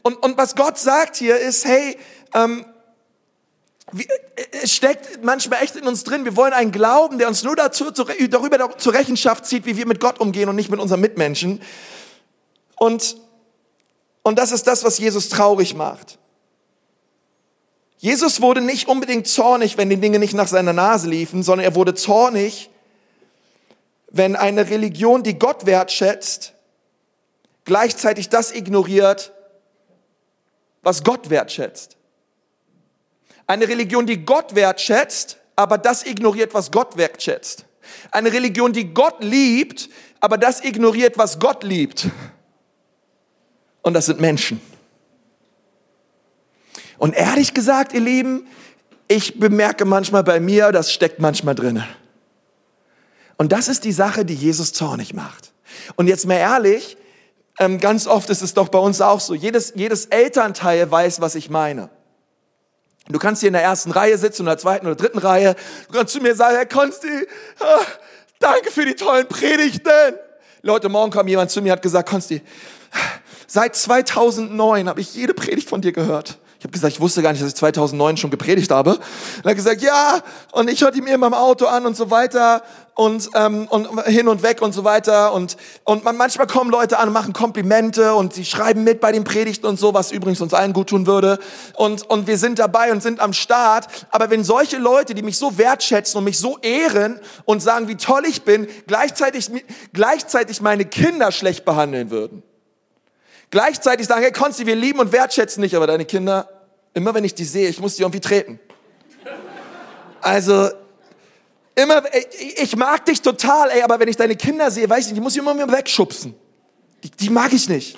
und, und was Gott sagt hier ist, hey, ähm, es steckt manchmal echt in uns drin. Wir wollen einen Glauben, der uns nur dazu, darüber zur Rechenschaft zieht, wie wir mit Gott umgehen und nicht mit unseren Mitmenschen. Und, und das ist das, was Jesus traurig macht. Jesus wurde nicht unbedingt zornig, wenn die Dinge nicht nach seiner Nase liefen, sondern er wurde zornig, wenn eine Religion, die Gott wertschätzt, gleichzeitig das ignoriert, was Gott wertschätzt. Eine Religion, die Gott wertschätzt, aber das ignoriert, was Gott wertschätzt. Eine Religion, die Gott liebt, aber das ignoriert, was Gott liebt. Und das sind Menschen. Und ehrlich gesagt, ihr Lieben, ich bemerke manchmal bei mir, das steckt manchmal drinne. Und das ist die Sache, die Jesus zornig macht. Und jetzt mal ehrlich, ähm, ganz oft ist es doch bei uns auch so. Jedes, jedes Elternteil weiß, was ich meine. Du kannst hier in der ersten Reihe sitzen, in der zweiten oder dritten Reihe. Du kannst zu mir sagen, Herr Konsti, ah, danke für die tollen Predigten. Leute, morgen kam jemand zu mir und hat gesagt, Konsti, Seit 2009 habe ich jede Predigt von dir gehört. Ich habe gesagt, ich wusste gar nicht, dass ich 2009 schon gepredigt habe. Und er hat gesagt, ja, und ich hörte mir immer im Auto an und so weiter und, ähm, und hin und weg und so weiter. Und, und man, manchmal kommen Leute an und machen Komplimente und sie schreiben mit bei den Predigten und so, was übrigens uns allen gut tun würde. Und, und wir sind dabei und sind am Start. Aber wenn solche Leute, die mich so wertschätzen und mich so ehren und sagen, wie toll ich bin, gleichzeitig, gleichzeitig meine Kinder schlecht behandeln würden, Gleichzeitig sagen, hey Konsti, wir lieben und wertschätzen dich, aber deine Kinder, immer wenn ich die sehe, ich muss die irgendwie treten. Also, immer, ich mag dich total, ey, aber wenn ich deine Kinder sehe, weiß ich nicht, die muss ich immer mir wegschubsen. Die, die mag ich nicht.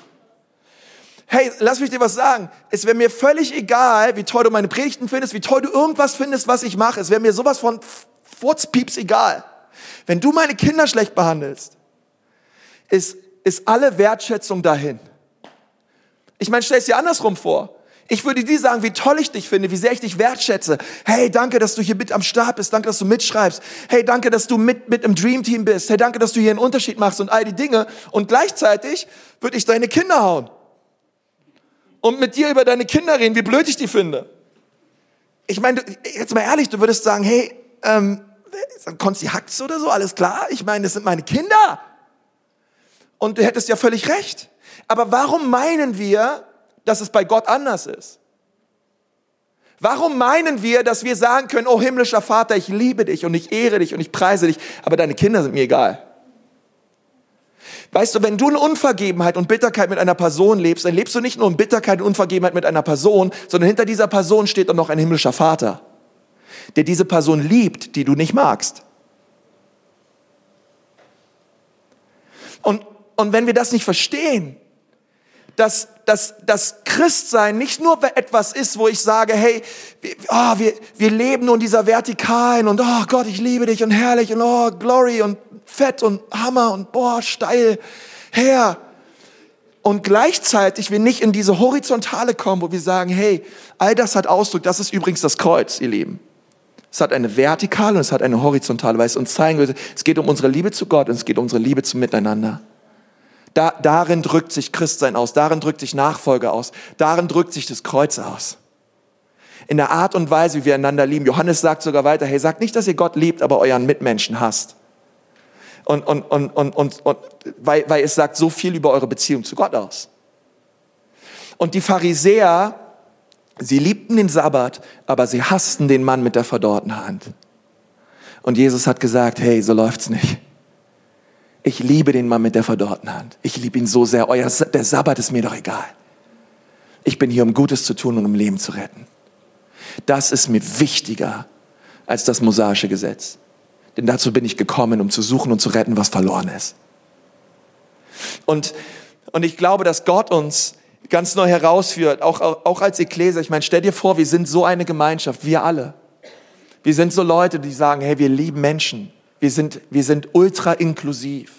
Hey, lass mich dir was sagen. Es wäre mir völlig egal, wie toll du meine Predigten findest, wie toll du irgendwas findest, was ich mache. Es wäre mir sowas von Furzpieps egal. Wenn du meine Kinder schlecht behandelst, ist, ist alle Wertschätzung dahin. Ich meine, stell es dir andersrum vor. Ich würde dir sagen, wie toll ich dich finde, wie sehr ich dich wertschätze. Hey, danke, dass du hier mit am Start bist. Danke, dass du mitschreibst. Hey, danke, dass du mit, mit im Dream Team bist. Hey, danke, dass du hier einen Unterschied machst und all die Dinge. Und gleichzeitig würde ich deine Kinder hauen. Und mit dir über deine Kinder reden, wie blöd ich die finde. Ich meine, jetzt mal ehrlich, du würdest sagen, hey, ähm, Konzi Hacks oder so, alles klar? Ich meine, das sind meine Kinder. Und du hättest ja völlig recht. Aber warum meinen wir, dass es bei Gott anders ist? Warum meinen wir, dass wir sagen können, oh himmlischer Vater, ich liebe dich und ich ehre dich und ich preise dich, aber deine Kinder sind mir egal? Weißt du, wenn du in Unvergebenheit und Bitterkeit mit einer Person lebst, dann lebst du nicht nur in Bitterkeit und Unvergebenheit mit einer Person, sondern hinter dieser Person steht dann noch ein himmlischer Vater, der diese Person liebt, die du nicht magst. Und, und wenn wir das nicht verstehen, dass, dass, dass Christsein nicht nur etwas ist, wo ich sage, hey, oh, wir, wir leben nur in dieser Vertikalen und oh Gott, ich liebe dich und herrlich und oh, Glory und Fett und Hammer und boah, steil, Herr. Und gleichzeitig wir nicht in diese Horizontale kommen, wo wir sagen, hey, all das hat Ausdruck, das ist übrigens das Kreuz, ihr Lieben. Es hat eine vertikale und es hat eine horizontale, weil es uns zeigen würde, es geht um unsere Liebe zu Gott und es geht um unsere Liebe zum Miteinander. Da, darin drückt sich Christsein aus, darin drückt sich Nachfolge aus, darin drückt sich das Kreuz aus. In der Art und Weise, wie wir einander lieben. Johannes sagt sogar weiter, hey, sagt nicht, dass ihr Gott liebt, aber euren Mitmenschen hasst. Und, und, und, und, und, und weil, weil es sagt so viel über eure Beziehung zu Gott aus. Und die Pharisäer, sie liebten den Sabbat, aber sie hassten den Mann mit der verdorrten Hand. Und Jesus hat gesagt, hey, so läuft's nicht. Ich liebe den Mann mit der verdorrten Hand. Ich liebe ihn so sehr. Euer, der Sabbat ist mir doch egal. Ich bin hier, um Gutes zu tun und um Leben zu retten. Das ist mir wichtiger als das mosaische Gesetz. Denn dazu bin ich gekommen, um zu suchen und zu retten, was verloren ist. Und, und ich glaube, dass Gott uns ganz neu herausführt, auch, auch als Ekklesia. Ich meine, stell dir vor, wir sind so eine Gemeinschaft, wir alle. Wir sind so Leute, die sagen, hey, wir lieben Menschen. Wir sind, wir sind ultra inklusiv.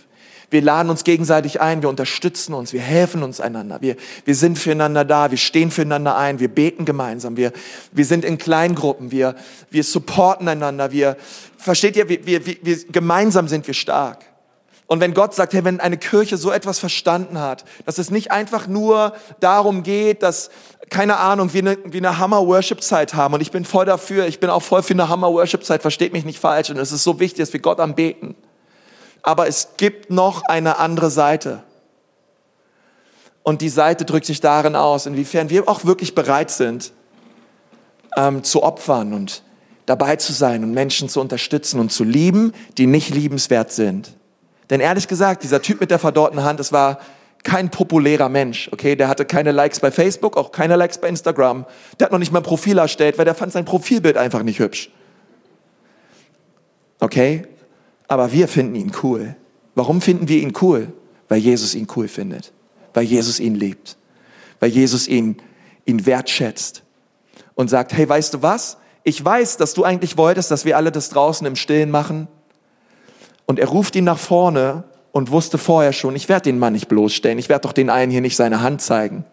Wir laden uns gegenseitig ein, wir unterstützen uns, wir helfen uns einander, wir, wir sind füreinander da, wir stehen füreinander ein, wir beten gemeinsam, wir, wir sind in Kleingruppen, wir, wir supporten einander, wir, versteht ihr, wir, wir, wir, gemeinsam sind wir stark. Und wenn Gott sagt, hey, wenn eine Kirche so etwas verstanden hat, dass es nicht einfach nur darum geht, dass keine Ahnung, wie eine, wie eine Hammer-Worship-Zeit haben. Und ich bin voll dafür, ich bin auch voll für eine Hammer-Worship-Zeit, versteht mich nicht falsch. Und es ist so wichtig, dass wir Gott anbeten. Aber es gibt noch eine andere Seite. Und die Seite drückt sich darin aus, inwiefern wir auch wirklich bereit sind, ähm, zu opfern und dabei zu sein und Menschen zu unterstützen und zu lieben, die nicht liebenswert sind. Denn ehrlich gesagt, dieser Typ mit der verdorrten Hand, es war kein populärer Mensch, okay? Der hatte keine Likes bei Facebook, auch keine Likes bei Instagram. Der hat noch nicht mal ein Profil erstellt, weil der fand sein Profilbild einfach nicht hübsch. Okay? Aber wir finden ihn cool. Warum finden wir ihn cool? Weil Jesus ihn cool findet. Weil Jesus ihn liebt. Weil Jesus ihn, ihn wertschätzt. Und sagt, hey, weißt du was? Ich weiß, dass du eigentlich wolltest, dass wir alle das draußen im Stillen machen. Und er ruft ihn nach vorne und wusste vorher schon, ich werde den Mann nicht bloßstellen, ich werde doch den einen hier nicht seine Hand zeigen,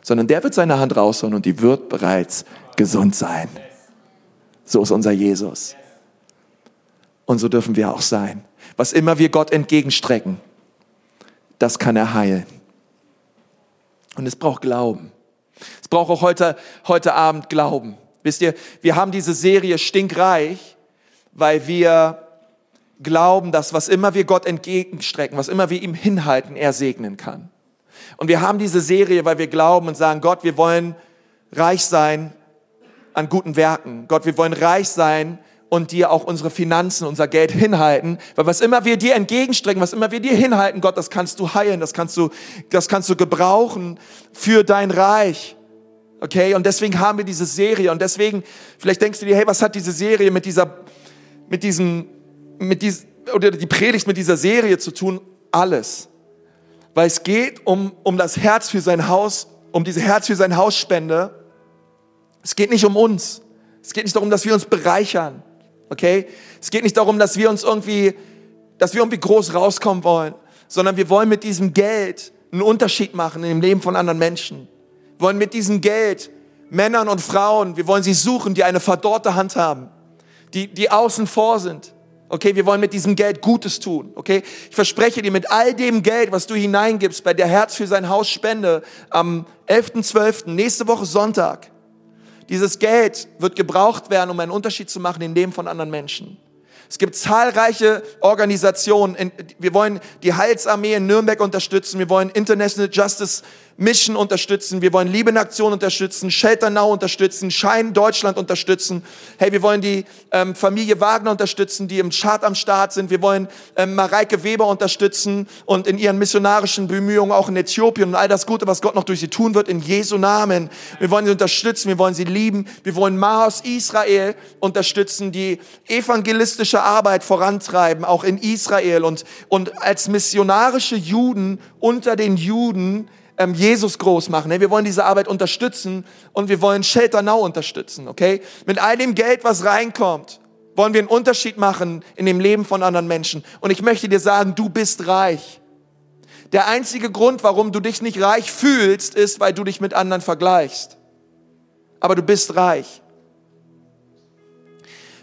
sondern der wird seine Hand rausholen und die wird bereits gesund sein. So ist unser Jesus. Und so dürfen wir auch sein. Was immer wir Gott entgegenstrecken, das kann er heilen. Und es braucht Glauben. Es braucht auch heute, heute Abend Glauben. Wisst ihr, wir haben diese Serie stinkreich, weil wir glauben, dass was immer wir Gott entgegenstrecken, was immer wir ihm hinhalten, er segnen kann. Und wir haben diese Serie, weil wir glauben und sagen, Gott, wir wollen reich sein an guten Werken. Gott, wir wollen reich sein und dir auch unsere Finanzen, unser Geld hinhalten, weil was immer wir dir entgegenstrecken, was immer wir dir hinhalten, Gott, das kannst du heilen, das kannst du, das kannst du gebrauchen für dein Reich. Okay? Und deswegen haben wir diese Serie und deswegen, vielleicht denkst du dir, hey, was hat diese Serie mit dieser, mit diesem, mit diesem, oder die Predigt mit dieser Serie zu tun? Alles. Weil es geht um, um das Herz für sein Haus, um diese Herz für sein Haus Spende. Es geht nicht um uns. Es geht nicht darum, dass wir uns bereichern. Okay? Es geht nicht darum, dass wir uns irgendwie, dass wir irgendwie groß rauskommen wollen, sondern wir wollen mit diesem Geld einen Unterschied machen dem Leben von anderen Menschen. Wir wollen mit diesem Geld Männern und Frauen, wir wollen sie suchen, die eine verdorrte Hand haben, die, die außen vor sind. Okay, wir wollen mit diesem Geld Gutes tun. Okay, ich verspreche dir, mit all dem Geld, was du hineingibst bei der Herz für sein Haus Spende am 11.12., nächste Woche Sonntag, dieses Geld wird gebraucht werden, um einen Unterschied zu machen in dem von anderen Menschen. Es gibt zahlreiche Organisationen. Wir wollen die Heilsarmee in Nürnberg unterstützen. Wir wollen International Justice Mission unterstützen, wir wollen Liebe in Aktion unterstützen, Shelter Now unterstützen, Schein Deutschland unterstützen. Hey, wir wollen die ähm, Familie Wagner unterstützen, die im Chart am Start sind. Wir wollen ähm, Mareike Weber unterstützen und in ihren missionarischen Bemühungen auch in Äthiopien und all das Gute, was Gott noch durch sie tun wird, in Jesu Namen. Wir wollen sie unterstützen, wir wollen sie lieben. Wir wollen Maos Israel unterstützen, die evangelistische Arbeit vorantreiben, auch in Israel und, und als missionarische Juden unter den Juden ähm, Jesus groß machen. Wir wollen diese Arbeit unterstützen und wir wollen Shelter Now unterstützen, okay? Mit all dem Geld, was reinkommt, wollen wir einen Unterschied machen in dem Leben von anderen Menschen. Und ich möchte dir sagen, du bist reich. Der einzige Grund, warum du dich nicht reich fühlst, ist, weil du dich mit anderen vergleichst. Aber du bist reich.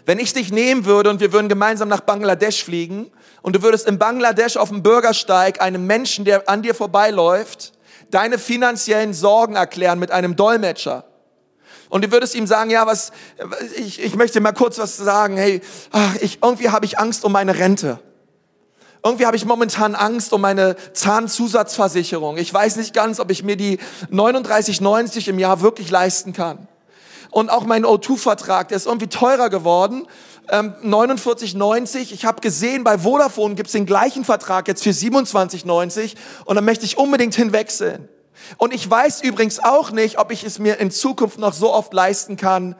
Wenn ich dich nehmen würde und wir würden gemeinsam nach Bangladesch fliegen und du würdest in Bangladesch auf dem Bürgersteig einem Menschen, der an dir vorbeiläuft, deine finanziellen Sorgen erklären mit einem Dolmetscher. Und du würdest ihm sagen, ja, was, ich, ich möchte mal kurz was sagen. Hey, ach, ich, irgendwie habe ich Angst um meine Rente. Irgendwie habe ich momentan Angst um meine Zahnzusatzversicherung. Ich weiß nicht ganz, ob ich mir die 39,90 im Jahr wirklich leisten kann. Und auch mein O2-Vertrag, der ist irgendwie teurer geworden ähm, 49,90. Ich habe gesehen, bei Vodafone gibt's den gleichen Vertrag jetzt für 27,90 und dann möchte ich unbedingt hinwechseln. Und ich weiß übrigens auch nicht, ob ich es mir in Zukunft noch so oft leisten kann,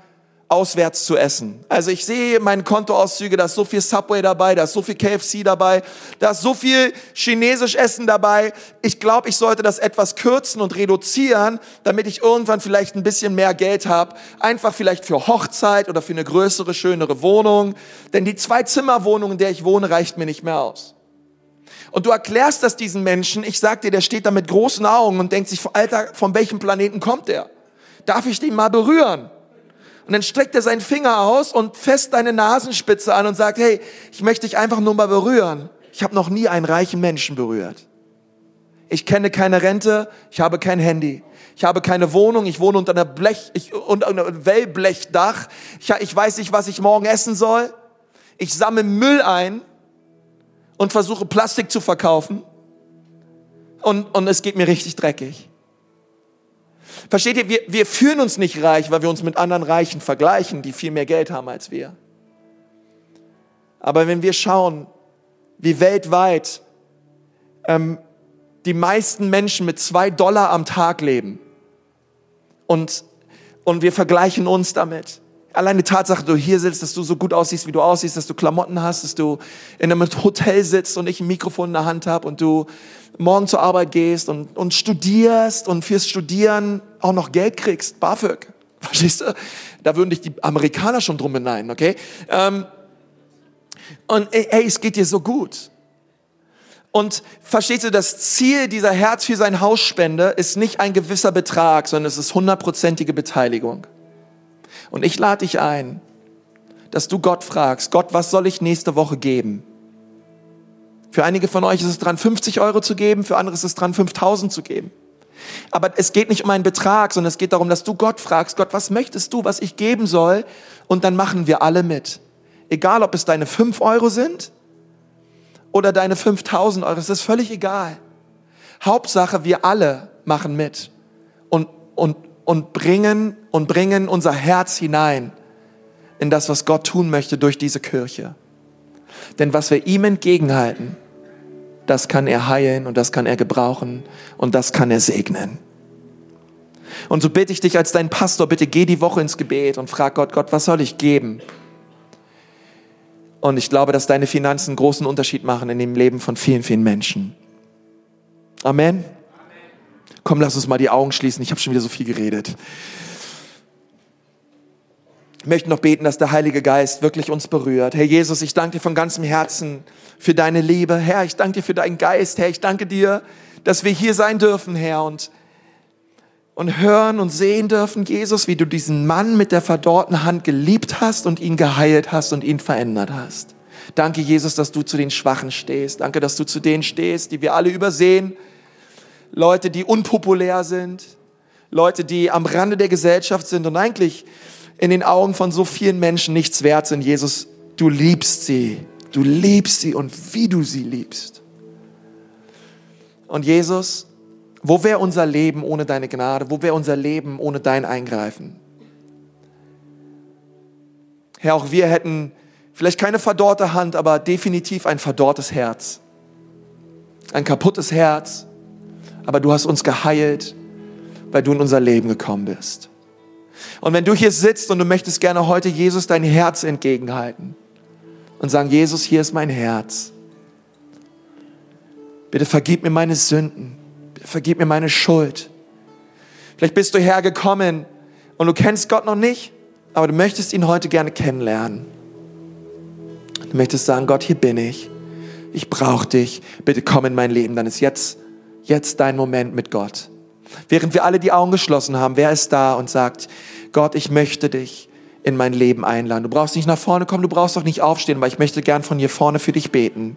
auswärts zu essen. Also ich sehe meine Kontoauszüge, da ist so viel Subway dabei, da ist so viel KFC dabei, da ist so viel chinesisch Essen dabei. Ich glaube, ich sollte das etwas kürzen und reduzieren, damit ich irgendwann vielleicht ein bisschen mehr Geld habe. Einfach vielleicht für Hochzeit oder für eine größere, schönere Wohnung. Denn die Zwei-Zimmer-Wohnung, in der ich wohne, reicht mir nicht mehr aus. Und du erklärst das diesen Menschen. Ich sag dir, der steht da mit großen Augen und denkt sich, Alter, von welchem Planeten kommt der? Darf ich den mal berühren? Und dann streckt er seinen Finger aus und fest deine Nasenspitze an und sagt, hey, ich möchte dich einfach nur mal berühren. Ich habe noch nie einen reichen Menschen berührt. Ich kenne keine Rente, ich habe kein Handy. Ich habe keine Wohnung, ich wohne unter einer Blech, ich, unter einem Wellblechdach. Ich, ich weiß nicht, was ich morgen essen soll. Ich sammle Müll ein und versuche Plastik zu verkaufen. Und, und es geht mir richtig dreckig. Versteht ihr, wir, wir fühlen uns nicht reich, weil wir uns mit anderen Reichen vergleichen, die viel mehr Geld haben als wir. Aber wenn wir schauen, wie weltweit ähm, die meisten Menschen mit zwei Dollar am Tag leben und, und wir vergleichen uns damit, Allein die Tatsache, dass du hier sitzt, dass du so gut aussiehst, wie du aussiehst, dass du Klamotten hast, dass du in einem Hotel sitzt und ich ein Mikrofon in der Hand habe und du morgen zur Arbeit gehst und, und studierst und fürs Studieren auch noch Geld kriegst, BAföG. Verstehst du? Da würden dich die Amerikaner schon drum beneiden, okay? Ähm, und ey, es geht dir so gut. Und verstehst du, das Ziel dieser Herz für sein Hausspende ist nicht ein gewisser Betrag, sondern es ist hundertprozentige Beteiligung. Und ich lade dich ein, dass du Gott fragst, Gott, was soll ich nächste Woche geben? Für einige von euch ist es dran, 50 Euro zu geben, für andere ist es dran, 5000 zu geben. Aber es geht nicht um einen Betrag, sondern es geht darum, dass du Gott fragst, Gott, was möchtest du, was ich geben soll? Und dann machen wir alle mit. Egal, ob es deine fünf Euro sind oder deine 5000 Euro, das ist völlig egal. Hauptsache, wir alle machen mit und, und, und bringen, und bringen unser Herz hinein in das, was Gott tun möchte durch diese Kirche. Denn was wir ihm entgegenhalten, das kann er heilen und das kann er gebrauchen und das kann er segnen. Und so bitte ich dich als dein Pastor, bitte geh die Woche ins Gebet und frag Gott, Gott, was soll ich geben? Und ich glaube, dass deine Finanzen einen großen Unterschied machen in dem Leben von vielen, vielen Menschen. Amen. Komm, lass uns mal die Augen schließen. Ich habe schon wieder so viel geredet. Ich möchte noch beten, dass der Heilige Geist wirklich uns berührt. Herr Jesus, ich danke dir von ganzem Herzen für deine Liebe. Herr, ich danke dir für deinen Geist. Herr, ich danke dir, dass wir hier sein dürfen, Herr, und, und hören und sehen dürfen, Jesus, wie du diesen Mann mit der verdorrten Hand geliebt hast und ihn geheilt hast und ihn verändert hast. Danke, Jesus, dass du zu den Schwachen stehst. Danke, dass du zu denen stehst, die wir alle übersehen. Leute, die unpopulär sind. Leute, die am Rande der Gesellschaft sind und eigentlich in den Augen von so vielen Menschen nichts wert sind. Jesus, du liebst sie. Du liebst sie und wie du sie liebst. Und Jesus, wo wäre unser Leben ohne deine Gnade? Wo wäre unser Leben ohne dein Eingreifen? Herr, auch wir hätten vielleicht keine verdorrte Hand, aber definitiv ein verdorrtes Herz. Ein kaputtes Herz. Aber du hast uns geheilt, weil du in unser Leben gekommen bist. Und wenn du hier sitzt und du möchtest gerne heute Jesus dein Herz entgegenhalten und sagen, Jesus, hier ist mein Herz. Bitte vergib mir meine Sünden. Bitte vergib mir meine Schuld. Vielleicht bist du hergekommen und du kennst Gott noch nicht, aber du möchtest ihn heute gerne kennenlernen. Du möchtest sagen, Gott, hier bin ich. Ich brauche dich. Bitte komm in mein Leben. Dann ist jetzt, jetzt dein Moment mit Gott. Während wir alle die Augen geschlossen haben, wer ist da und sagt, Gott, ich möchte dich in mein Leben einladen. Du brauchst nicht nach vorne kommen, du brauchst auch nicht aufstehen, aber ich möchte gern von hier vorne für dich beten.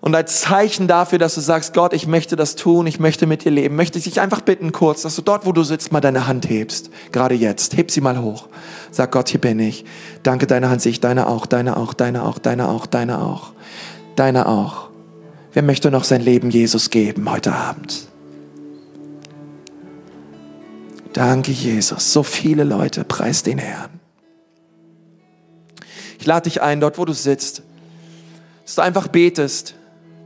Und als Zeichen dafür, dass du sagst, Gott, ich möchte das tun, ich möchte mit dir leben, möchte ich dich einfach bitten kurz, dass du dort, wo du sitzt, mal deine Hand hebst. Gerade jetzt. Heb sie mal hoch. Sag Gott, hier bin ich. Danke, deine Hand sehe ich, deine auch, deine auch, deine auch, deine auch, deine auch, deine auch. Wer möchte noch sein Leben Jesus geben heute Abend? Danke, Jesus. So viele Leute, preis den Herrn. Ich lade dich ein, dort wo du sitzt, dass du einfach betest.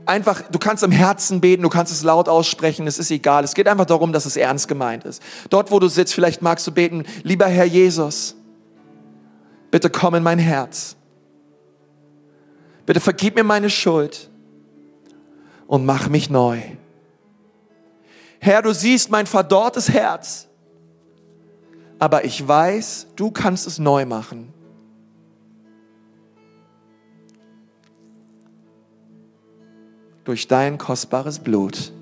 Einfach, du kannst im Herzen beten, du kannst es laut aussprechen, es ist egal. Es geht einfach darum, dass es ernst gemeint ist. Dort, wo du sitzt, vielleicht magst du beten, lieber Herr Jesus, bitte komm in mein Herz. Bitte vergib mir meine Schuld und mach mich neu. Herr, du siehst mein verdorrtes Herz aber ich weiß, du kannst es neu machen. Durch dein kostbares Blut.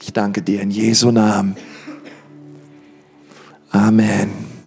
Ich danke dir in Jesu Namen. Amen.